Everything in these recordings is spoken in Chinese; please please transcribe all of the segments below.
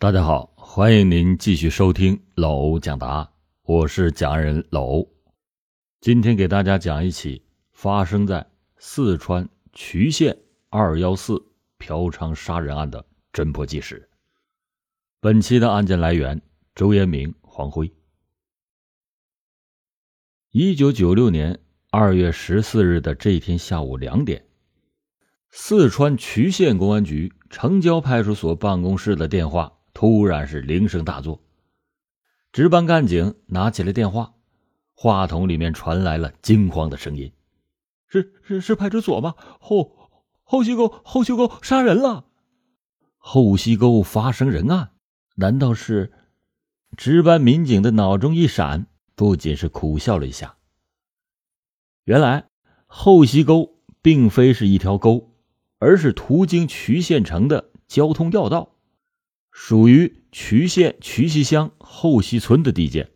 大家好，欢迎您继续收听老欧讲答，我是讲人老欧。今天给大家讲一起发生在四川渠县二幺四嫖娼杀人案的侦破纪实。本期的案件来源：周延明、黄辉。一九九六年二月十四日的这一天下午两点，四川渠县公安局城郊派出所办公室的电话。突然是铃声大作，值班干警拿起了电话，话筒里面传来了惊慌的声音：“是是是派出所吗？后后溪沟后溪沟杀人了！后溪沟发生人案？难道是？”值班民警的脑中一闪，不仅是苦笑了一下。原来后溪沟并非是一条沟，而是途经渠县城的交通要道。属于渠县渠溪乡后溪村的地界，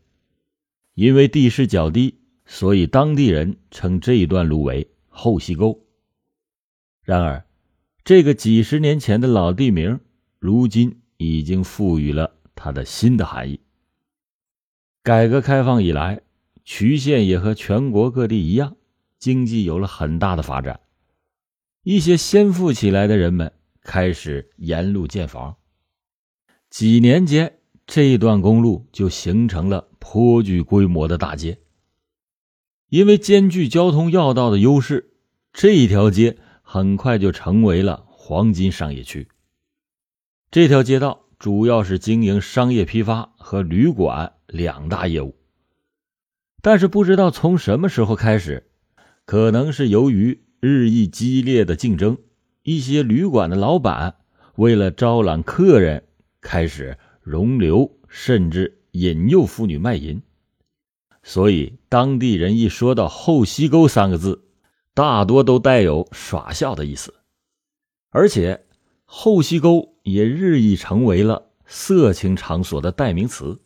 因为地势较低，所以当地人称这一段路为后溪沟。然而，这个几十年前的老地名，如今已经赋予了它的新的含义。改革开放以来，渠县也和全国各地一样，经济有了很大的发展，一些先富起来的人们开始沿路建房。几年间，这段公路就形成了颇具规模的大街。因为兼具交通要道的优势，这一条街很快就成为了黄金商业区。这条街道主要是经营商业批发和旅馆两大业务。但是不知道从什么时候开始，可能是由于日益激烈的竞争，一些旅馆的老板为了招揽客人。开始容留，甚至引诱妇女卖淫，所以当地人一说到“后溪沟”三个字，大多都带有耍笑的意思。而且，后溪沟也日益成为了色情场所的代名词。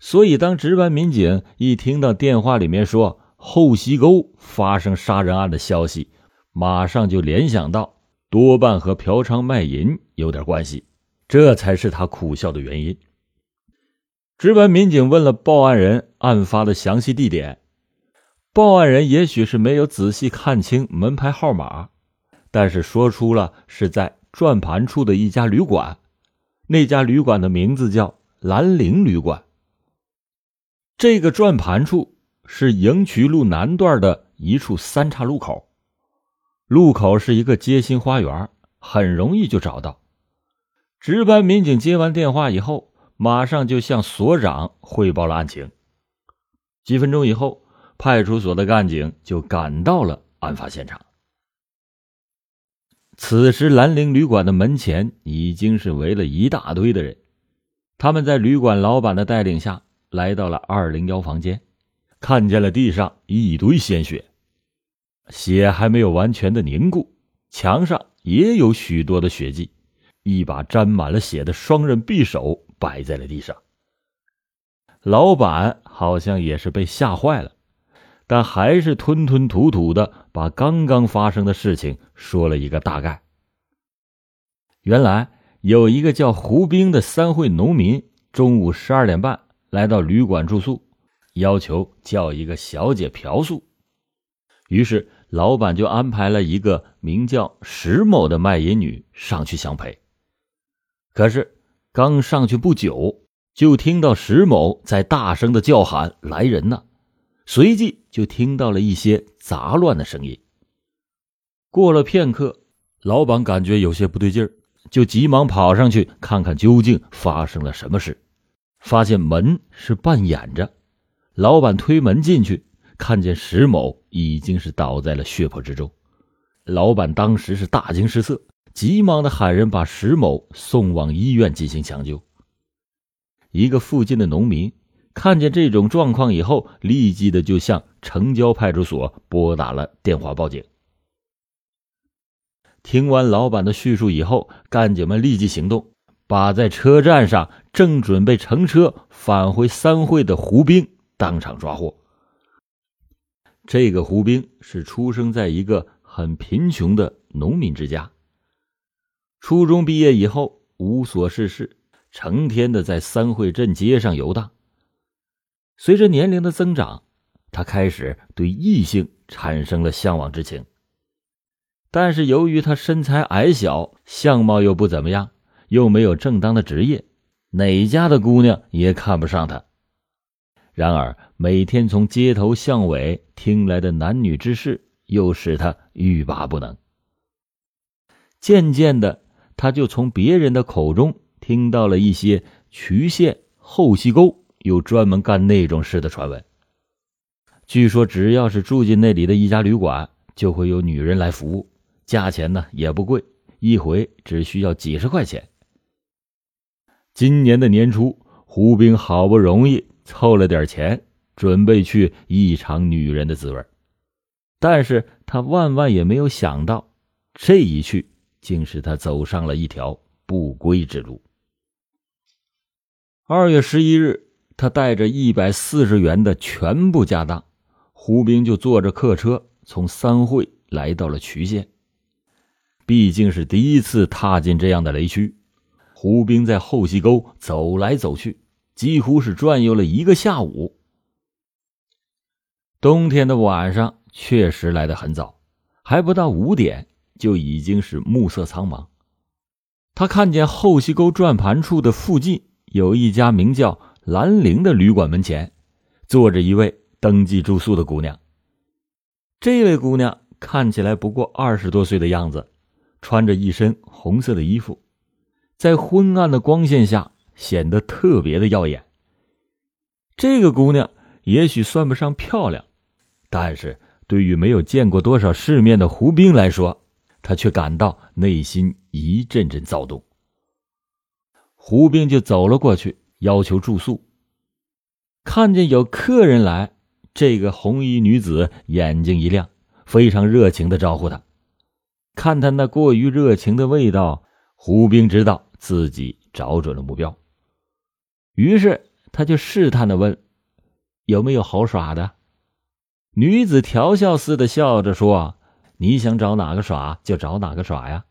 所以，当值班民警一听到电话里面说“后溪沟发生杀人案”的消息，马上就联想到，多半和嫖娼卖淫有点关系。这才是他苦笑的原因。值班民警问了报案人案发的详细地点，报案人也许是没有仔细看清门牌号码，但是说出了是在转盘处的一家旅馆，那家旅馆的名字叫兰陵旅馆。这个转盘处是营渠路南段的一处三岔路口，路口是一个街心花园，很容易就找到。值班民警接完电话以后，马上就向所长汇报了案情。几分钟以后，派出所的干警就赶到了案发现场。此时，兰陵旅馆的门前已经是围了一大堆的人。他们在旅馆老板的带领下来到了二零幺房间，看见了地上一堆鲜血，血还没有完全的凝固，墙上也有许多的血迹。一把沾满了血的双刃匕首摆在了地上。老板好像也是被吓坏了，但还是吞吞吐吐的把刚刚发生的事情说了一个大概。原来有一个叫胡兵的三会农民，中午十二点半来到旅馆住宿，要求叫一个小姐嫖宿。于是老板就安排了一个名叫石某的卖淫女上去相陪。可是，刚上去不久，就听到石某在大声的叫喊：“来人呐！”随即就听到了一些杂乱的声音。过了片刻，老板感觉有些不对劲儿，就急忙跑上去看看究竟发生了什么事。发现门是半掩着，老板推门进去，看见石某已经是倒在了血泊之中。老板当时是大惊失色。急忙的喊人把石某送往医院进行抢救。一个附近的农民看见这种状况以后，立即的就向城郊派出所拨打了电话报警。听完老板的叙述以后，干警们立即行动，把在车站上正准备乘车返回三会的胡兵当场抓获。这个胡兵是出生在一个很贫穷的农民之家。初中毕业以后无所事事，成天的在三会镇街上游荡。随着年龄的增长，他开始对异性产生了向往之情。但是由于他身材矮小，相貌又不怎么样，又没有正当的职业，哪家的姑娘也看不上他。然而，每天从街头巷尾听来的男女之事，又使他欲罢不能。渐渐的，他就从别人的口中听到了一些渠县后溪沟有专门干那种事的传闻。据说，只要是住进那里的一家旅馆，就会有女人来服务，价钱呢也不贵，一回只需要几十块钱。今年的年初，胡兵好不容易。凑了点钱，准备去一尝女人的滋味，但是他万万也没有想到，这一去竟是他走上了一条不归之路。二月十一日，他带着一百四十元的全部家当，胡兵就坐着客车从三会来到了渠县。毕竟是第一次踏进这样的雷区，胡兵在后溪沟走来走去。几乎是转悠了一个下午。冬天的晚上确实来得很早，还不到五点就已经是暮色苍茫。他看见后溪沟转盘处的附近有一家名叫兰陵的旅馆，门前坐着一位登记住宿的姑娘。这位姑娘看起来不过二十多岁的样子，穿着一身红色的衣服，在昏暗的光线下。显得特别的耀眼。这个姑娘也许算不上漂亮，但是对于没有见过多少世面的胡兵来说，他却感到内心一阵阵躁动。胡兵就走了过去，要求住宿。看见有客人来，这个红衣女子眼睛一亮，非常热情的招呼他。看他那过于热情的味道，胡兵知道自己找准了目标。于是他就试探的问：“有没有好耍的？”女子调笑似的笑着说：“你想找哪个耍就找哪个耍呀。”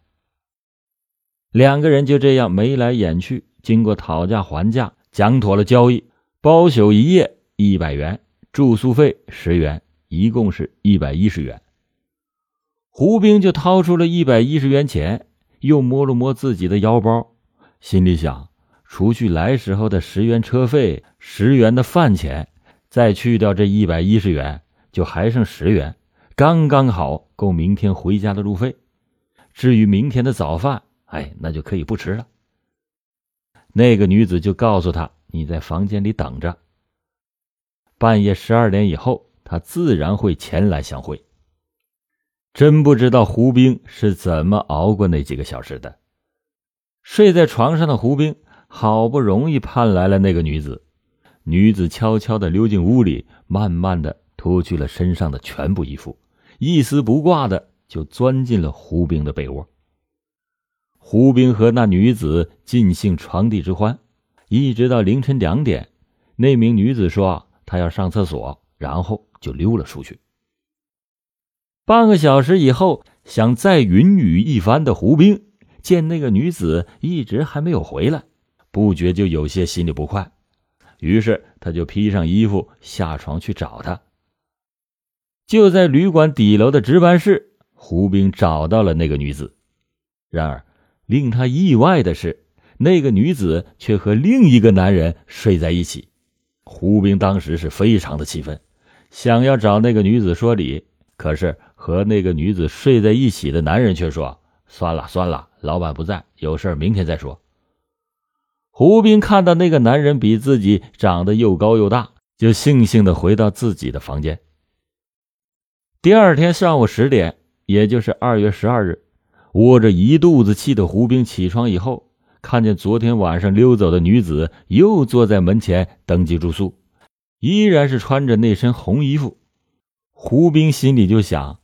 两个人就这样眉来眼去，经过讨价还价，讲妥了交易：包宿一夜一百元，住宿费十元，一共是一百一十元。胡兵就掏出了一百一十元钱，又摸了摸自己的腰包，心里想。除去来时候的十元车费、十元的饭钱，再去掉这一百一十元，就还剩十元，刚刚好够明天回家的路费。至于明天的早饭，哎，那就可以不吃了。那个女子就告诉他：“你在房间里等着，半夜十二点以后，他自然会前来相会。”真不知道胡兵是怎么熬过那几个小时的。睡在床上的胡兵。好不容易盼来了那个女子，女子悄悄的溜进屋里，慢慢的脱去了身上的全部衣服，一丝不挂的就钻进了胡兵的被窝。胡兵和那女子尽兴床笫之欢，一直到凌晨两点。那名女子说她要上厕所，然后就溜了出去。半个小时以后，想再云雨一番的胡兵见那个女子一直还没有回来。不觉就有些心里不快，于是他就披上衣服下床去找她。就在旅馆底楼的值班室，胡兵找到了那个女子。然而，令他意外的是，那个女子却和另一个男人睡在一起。胡兵当时是非常的气愤，想要找那个女子说理，可是和那个女子睡在一起的男人却说：“算了算了，老板不在，有事明天再说。”胡兵看到那个男人比自己长得又高又大，就悻悻的回到自己的房间。第二天上午十点，也就是二月十二日，窝着一肚子气的胡兵起床以后，看见昨天晚上溜走的女子又坐在门前登记住宿，依然是穿着那身红衣服。胡兵心里就想：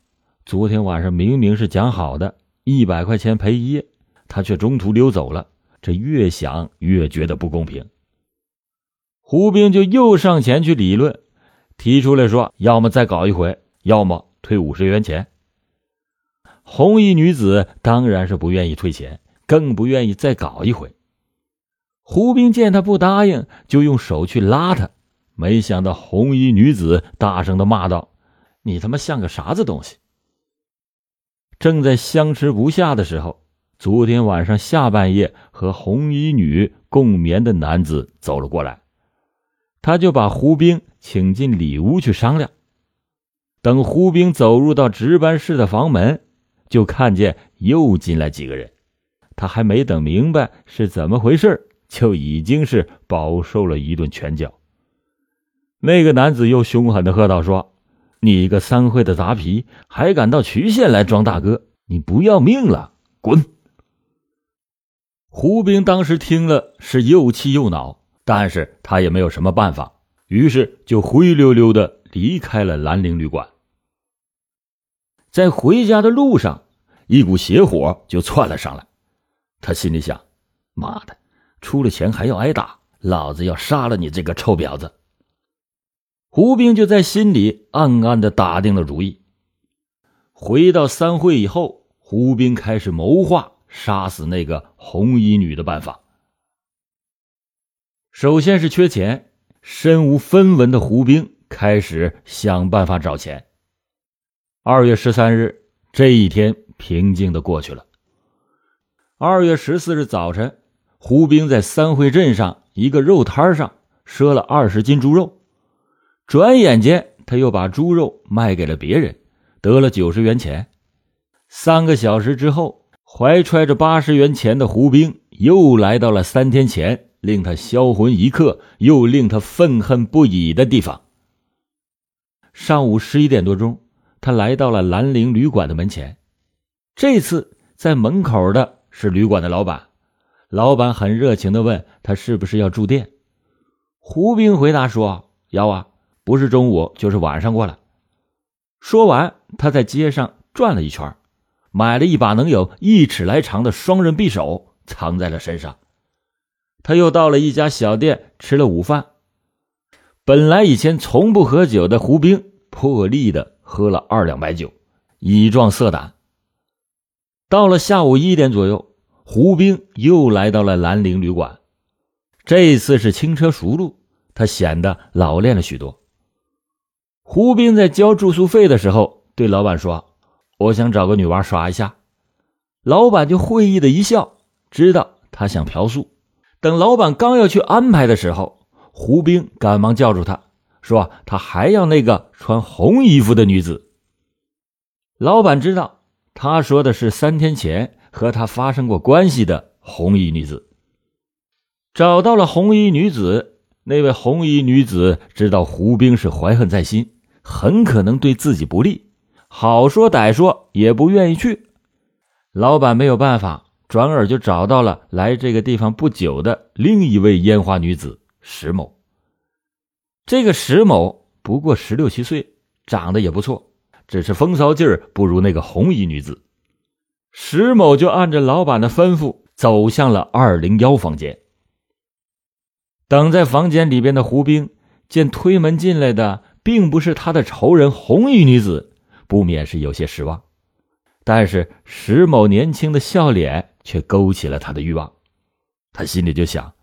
昨天晚上明明是讲好的一百块钱赔一夜，他却中途溜走了。这越想越觉得不公平。胡兵就又上前去理论，提出来说：要么再搞一回，要么退五十元钱。红衣女子当然是不愿意退钱，更不愿意再搞一回。胡兵见他不答应，就用手去拉他。没想到红衣女子大声的骂道：“你他妈像个啥子东西！”正在相持不下的时候，昨天晚上下半夜和红衣女共眠的男子走了过来，他就把胡兵请进里屋去商量。等胡兵走入到值班室的房门，就看见又进来几个人。他还没等明白是怎么回事，就已经是饱受了一顿拳脚。那个男子又凶狠的喝道：“说，你一个三会的杂皮，还敢到渠县来装大哥？你不要命了？滚！”胡兵当时听了是又气又恼，但是他也没有什么办法，于是就灰溜溜的离开了兰陵旅馆。在回家的路上，一股邪火就窜了上来。他心里想：“妈的，出了钱还要挨打，老子要杀了你这个臭婊子！”胡兵就在心里暗暗的打定了主意。回到三会以后，胡兵开始谋划杀死那个红衣女的办法。首先是缺钱，身无分文的胡兵开始想办法找钱。二月十三日，这一天平静的过去了。二月十四日早晨，胡兵在三汇镇上一个肉摊上赊了二十斤猪肉，转眼间他又把猪肉卖给了别人，得了九十元钱。三个小时之后，怀揣着八十元钱的胡兵又来到了三天前令他销魂一刻又令他愤恨不已的地方。上午十一点多钟。他来到了兰陵旅馆的门前，这次在门口的是旅馆的老板。老板很热情的问他是不是要住店。胡兵回答说：“要啊，不是中午就是晚上过来。”说完，他在街上转了一圈，买了一把能有一尺来长的双刃匕首，藏在了身上。他又到了一家小店吃了午饭。本来以前从不喝酒的胡兵破例的。喝了二两白酒，以壮色胆。到了下午一点左右，胡兵又来到了兰陵旅馆，这次是轻车熟路，他显得老练了许多。胡兵在交住宿费的时候，对老板说：“我想找个女娃耍一下。”老板就会意的一笑，知道他想嫖宿。等老板刚要去安排的时候，胡兵赶忙叫住他。说他还要那个穿红衣服的女子。老板知道他说的是三天前和他发生过关系的红衣女子。找到了红衣女子，那位红衣女子知道胡兵是怀恨在心，很可能对自己不利，好说歹说也不愿意去。老板没有办法，转而就找到了来这个地方不久的另一位烟花女子石某。这个石某不过十六七岁，长得也不错，只是风骚劲儿不如那个红衣女子。石某就按着老板的吩咐走向了二零幺房间。等在房间里边的胡兵见推门进来的并不是他的仇人红衣女子，不免是有些失望。但是石某年轻的笑脸却勾起了他的欲望，他心里就想，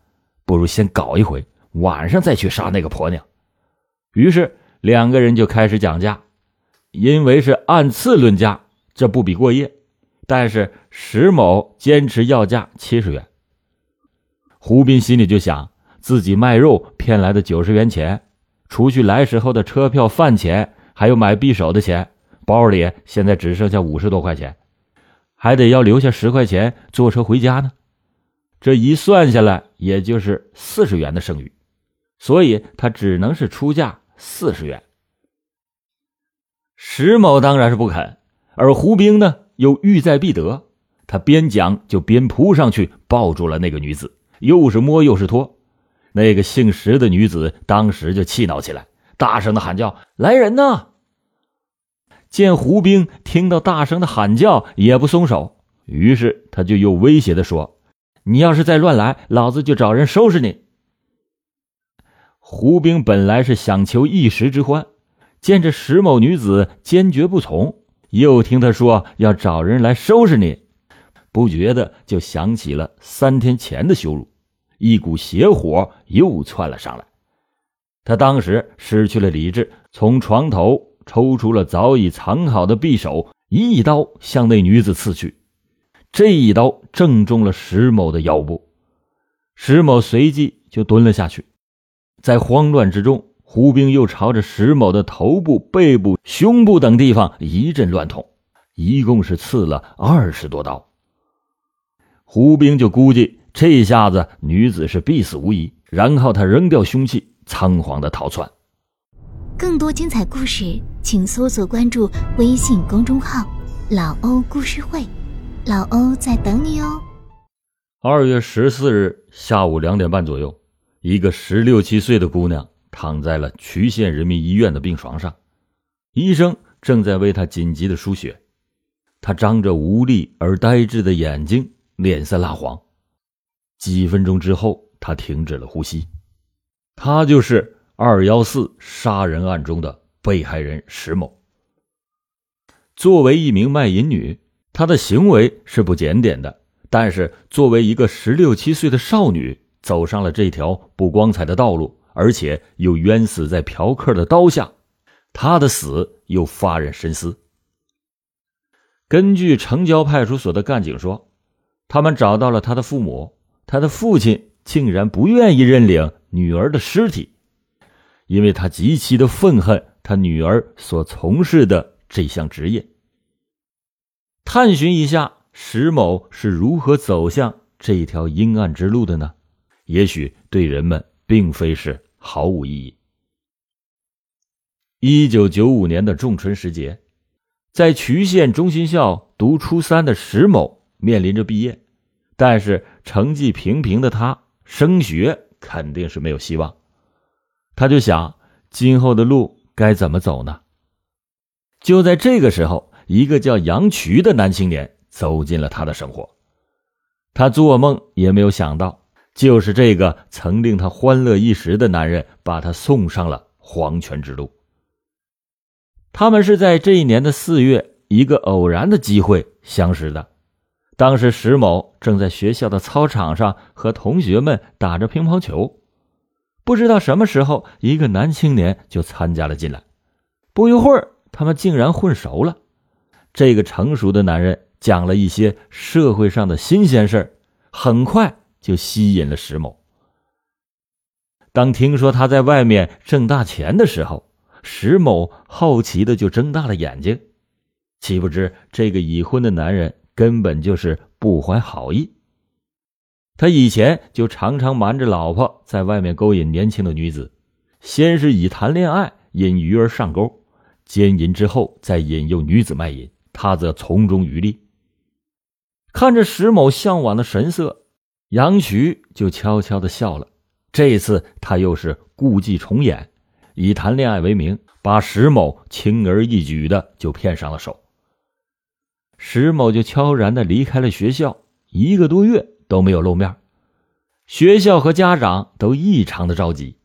不如先搞一回，晚上再去杀那个婆娘。于是两个人就开始讲价，因为是按次论价，这不比过夜。但是石某坚持要价七十元。胡斌心里就想，自己卖肉骗来的九十元钱，除去来时候的车票、饭钱，还有买匕首的钱，包里现在只剩下五十多块钱，还得要留下十块钱坐车回家呢。这一算下来，也就是四十元的剩余，所以他只能是出价。四十元，石某当然是不肯，而胡兵呢又欲在必得，他边讲就边扑上去抱住了那个女子，又是摸又是拖。那个姓石的女子当时就气恼起来，大声的喊叫：“来人呐！”见胡兵听到大声的喊叫也不松手，于是他就又威胁的说：“你要是再乱来，老子就找人收拾你。”胡兵本来是想求一时之欢，见这石某女子坚决不从，又听他说要找人来收拾你，不觉得就想起了三天前的羞辱，一股邪火又窜了上来。他当时失去了理智，从床头抽出了早已藏好的匕首，一刀向那女子刺去。这一刀正中了石某的腰部，石某随即就蹲了下去。在慌乱之中，胡兵又朝着石某的头部、背部、胸部等地方一阵乱捅，一共是刺了二十多刀。胡兵就估计这下子女子是必死无疑，然后他扔掉凶器。仓皇的逃窜。更多精彩故事，请搜索关注微信公众号“老欧故事会”，老欧在等你哦。二月十四日下午两点半左右，一个十六七岁的姑娘躺在了渠县人民医院的病床上，医生正在为她紧急的输血。她张着无力而呆滞的眼睛，脸色蜡黄。几分钟之后，她停止了呼吸。他就是二幺四杀人案中的被害人石某。作为一名卖淫女，她的行为是不检点的。但是，作为一个十六七岁的少女，走上了这条不光彩的道路，而且又冤死在嫖客的刀下，他的死又发人深思。根据城郊派出所的干警说，他们找到了他的父母，他的父亲竟然不愿意认领。女儿的尸体，因为他极其的愤恨他女儿所从事的这项职业。探寻一下石某是如何走向这条阴暗之路的呢？也许对人们并非是毫无意义。一九九五年的仲春时节，在渠县中心校读初三的石某面临着毕业，但是成绩平平的他升学。肯定是没有希望，他就想今后的路该怎么走呢？就在这个时候，一个叫杨渠的男青年走进了他的生活。他做梦也没有想到，就是这个曾令他欢乐一时的男人，把他送上了黄泉之路。他们是在这一年的四月，一个偶然的机会相识的。当时石某正在学校的操场上和同学们打着乒乓球，不知道什么时候，一个男青年就参加了进来。不一会儿，他们竟然混熟了。这个成熟的男人讲了一些社会上的新鲜事很快就吸引了石某。当听说他在外面挣大钱的时候，石某好奇的就睁大了眼睛，岂不知这个已婚的男人。根本就是不怀好意。他以前就常常瞒着老婆在外面勾引年轻的女子，先是以谈恋爱引鱼儿上钩，奸淫之后再引诱女子卖淫，他则从中渔利。看着石某向往的神色，杨渠就悄悄的笑了。这一次他又是故伎重演，以谈恋爱为名，把石某轻而易举的就骗上了手。石某就悄然的离开了学校，一个多月都没有露面。学校和家长都异常的着急。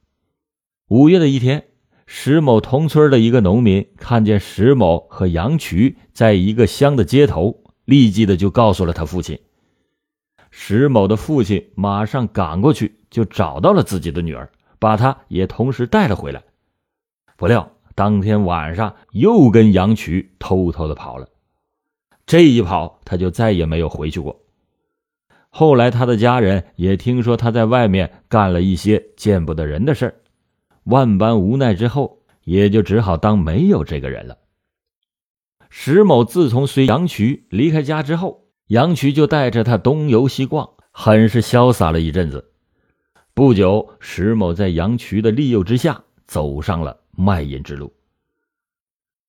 五月的一天，石某同村的一个农民看见石某和杨渠在一个乡的街头，立即的就告诉了他父亲。石某的父亲马上赶过去，就找到了自己的女儿，把她也同时带了回来。不料当天晚上又跟杨渠偷偷的跑了。这一跑，他就再也没有回去过。后来，他的家人也听说他在外面干了一些见不得人的事，万般无奈之后，也就只好当没有这个人了。石某自从随杨渠离开家之后，杨渠就带着他东游西逛，很是潇洒了一阵子。不久，石某在杨渠的利诱之下，走上了卖淫之路。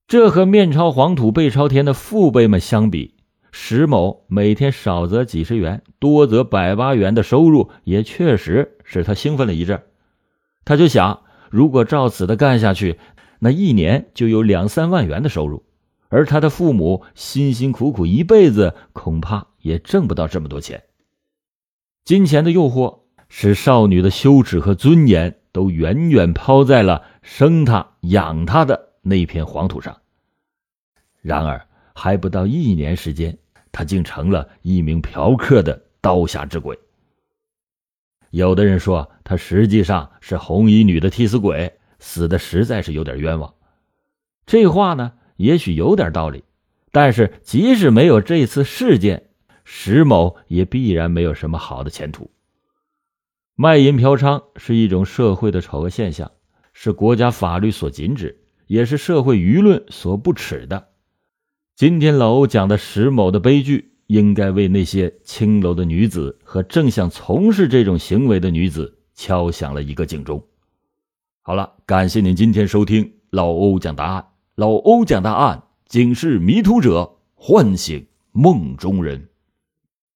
这和面朝黄土背朝天的父辈们相比，石某每天少则几十元，多则百八元的收入，也确实使他兴奋了一阵。他就想，如果照此的干下去，那一年就有两三万元的收入，而他的父母辛辛苦苦一辈子，恐怕也挣不到这么多钱。金钱的诱惑使少女的羞耻和尊严都远远抛在了生她养她的。那片黄土上。然而，还不到一年时间，他竟成了一名嫖客的刀下之鬼。有的人说他实际上是红衣女的替死鬼，死的实在是有点冤枉。这话呢，也许有点道理，但是即使没有这次事件，石某也必然没有什么好的前途。卖淫嫖娼是一种社会的丑恶现象，是国家法律所禁止，也是社会舆论所不耻的。今天老欧讲的石某的悲剧，应该为那些青楼的女子和正想从事这种行为的女子敲响了一个警钟。好了，感谢您今天收听老欧讲答案。老欧讲大案，警示迷途者，唤醒梦中人。